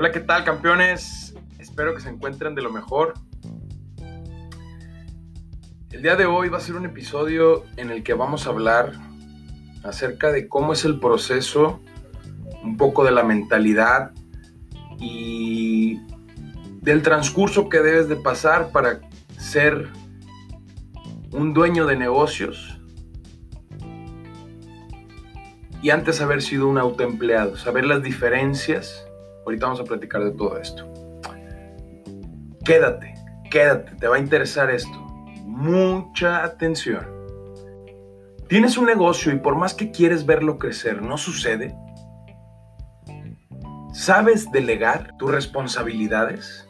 Hola, ¿qué tal campeones? Espero que se encuentren de lo mejor. El día de hoy va a ser un episodio en el que vamos a hablar acerca de cómo es el proceso, un poco de la mentalidad y del transcurso que debes de pasar para ser un dueño de negocios y antes haber sido un autoempleado, saber las diferencias Ahorita vamos a platicar de todo esto. Quédate, quédate, te va a interesar esto. Mucha atención. Tienes un negocio y por más que quieres verlo crecer, no sucede. ¿Sabes delegar tus responsabilidades?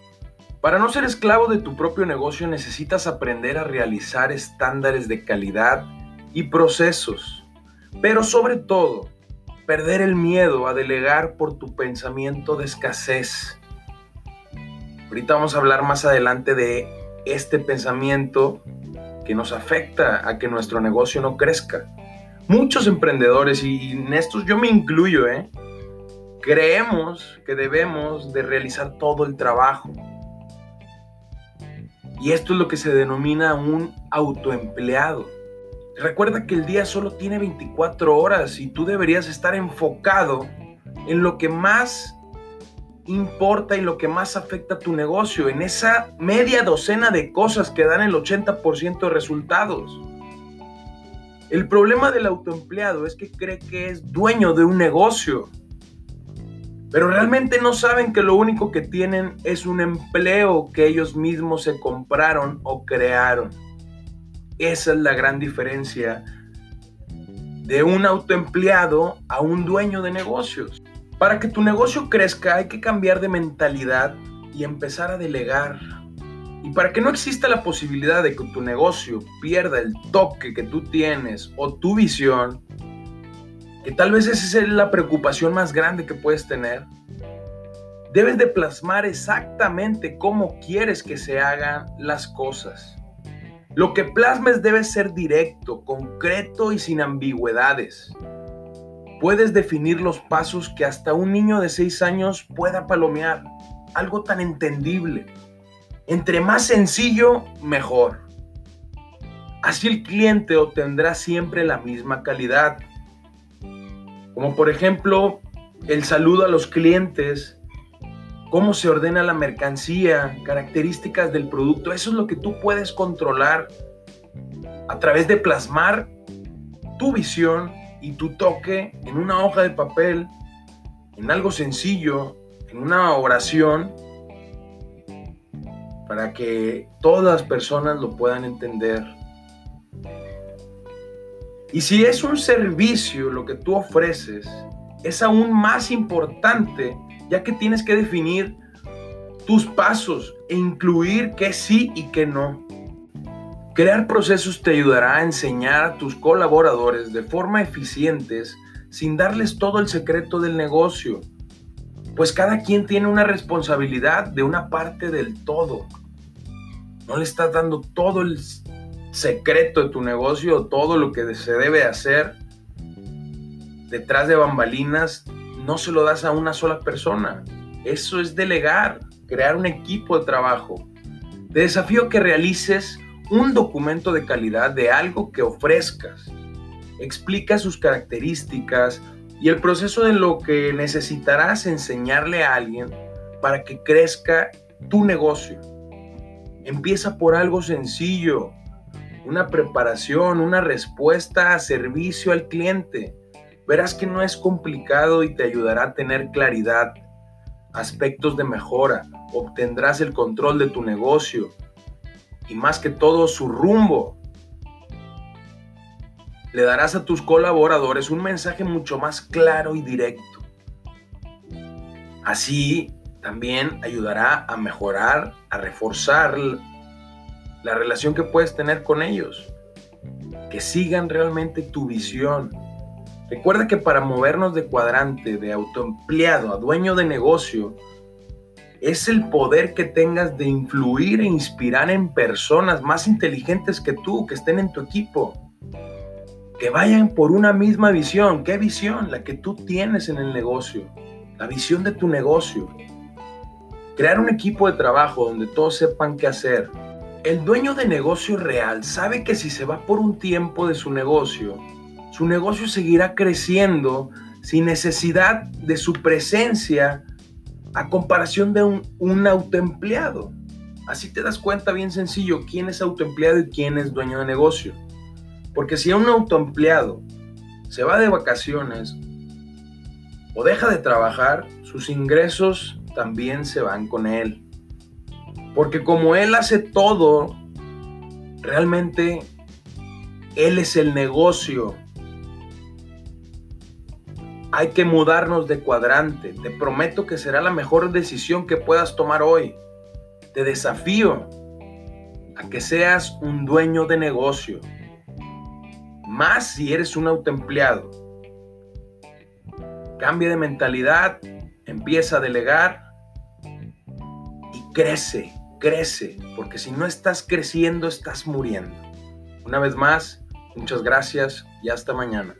Para no ser esclavo de tu propio negocio necesitas aprender a realizar estándares de calidad y procesos, pero sobre todo perder el miedo a delegar por tu pensamiento de escasez. Ahorita vamos a hablar más adelante de este pensamiento que nos afecta a que nuestro negocio no crezca. Muchos emprendedores, y en estos yo me incluyo, ¿eh? creemos que debemos de realizar todo el trabajo. Y esto es lo que se denomina un autoempleado. Recuerda que el día solo tiene 24 horas y tú deberías estar enfocado en lo que más importa y lo que más afecta a tu negocio, en esa media docena de cosas que dan el 80% de resultados. El problema del autoempleado es que cree que es dueño de un negocio, pero realmente no saben que lo único que tienen es un empleo que ellos mismos se compraron o crearon. Esa es la gran diferencia de un autoempleado a un dueño de negocios. Para que tu negocio crezca hay que cambiar de mentalidad y empezar a delegar. Y para que no exista la posibilidad de que tu negocio pierda el toque que tú tienes o tu visión, que tal vez esa es la preocupación más grande que puedes tener, debes de plasmar exactamente cómo quieres que se hagan las cosas. Lo que plasmes debe ser directo, concreto y sin ambigüedades. Puedes definir los pasos que hasta un niño de 6 años pueda palomear. Algo tan entendible. Entre más sencillo, mejor. Así el cliente obtendrá siempre la misma calidad. Como por ejemplo, el saludo a los clientes cómo se ordena la mercancía, características del producto. Eso es lo que tú puedes controlar a través de plasmar tu visión y tu toque en una hoja de papel, en algo sencillo, en una oración, para que todas las personas lo puedan entender. Y si es un servicio lo que tú ofreces, es aún más importante ya que tienes que definir tus pasos e incluir qué sí y qué no. Crear procesos te ayudará a enseñar a tus colaboradores de forma eficientes sin darles todo el secreto del negocio, pues cada quien tiene una responsabilidad de una parte del todo. No le estás dando todo el secreto de tu negocio, todo lo que se debe hacer detrás de bambalinas no se lo das a una sola persona. Eso es delegar, crear un equipo de trabajo. Te desafío que realices un documento de calidad de algo que ofrezcas. Explica sus características y el proceso de lo que necesitarás enseñarle a alguien para que crezca tu negocio. Empieza por algo sencillo, una preparación, una respuesta a servicio al cliente. Verás que no es complicado y te ayudará a tener claridad, aspectos de mejora, obtendrás el control de tu negocio y más que todo su rumbo. Le darás a tus colaboradores un mensaje mucho más claro y directo. Así también ayudará a mejorar, a reforzar la relación que puedes tener con ellos. Que sigan realmente tu visión, Recuerda que para movernos de cuadrante, de autoempleado a dueño de negocio, es el poder que tengas de influir e inspirar en personas más inteligentes que tú, que estén en tu equipo, que vayan por una misma visión. ¿Qué visión? La que tú tienes en el negocio, la visión de tu negocio. Crear un equipo de trabajo donde todos sepan qué hacer. El dueño de negocio real sabe que si se va por un tiempo de su negocio, su negocio seguirá creciendo sin necesidad de su presencia a comparación de un, autoempleado. Así te das cuenta bien sencillo quién es autoempleado y quién es dueño de negocio. Porque si un autoempleado se va de vacaciones o deja de trabajar, sus ingresos también se van con él. Porque como él hace todo, realmente él es el negocio. Hay que mudarnos de cuadrante. Te prometo que será la mejor decisión que puedas tomar hoy. Te desafío a que seas un dueño de negocio. Más si eres un autoempleado. Cambia de mentalidad, empieza a delegar y crece, crece, porque si no estás creciendo, estás muriendo. Una vez más, muchas gracias y hasta mañana.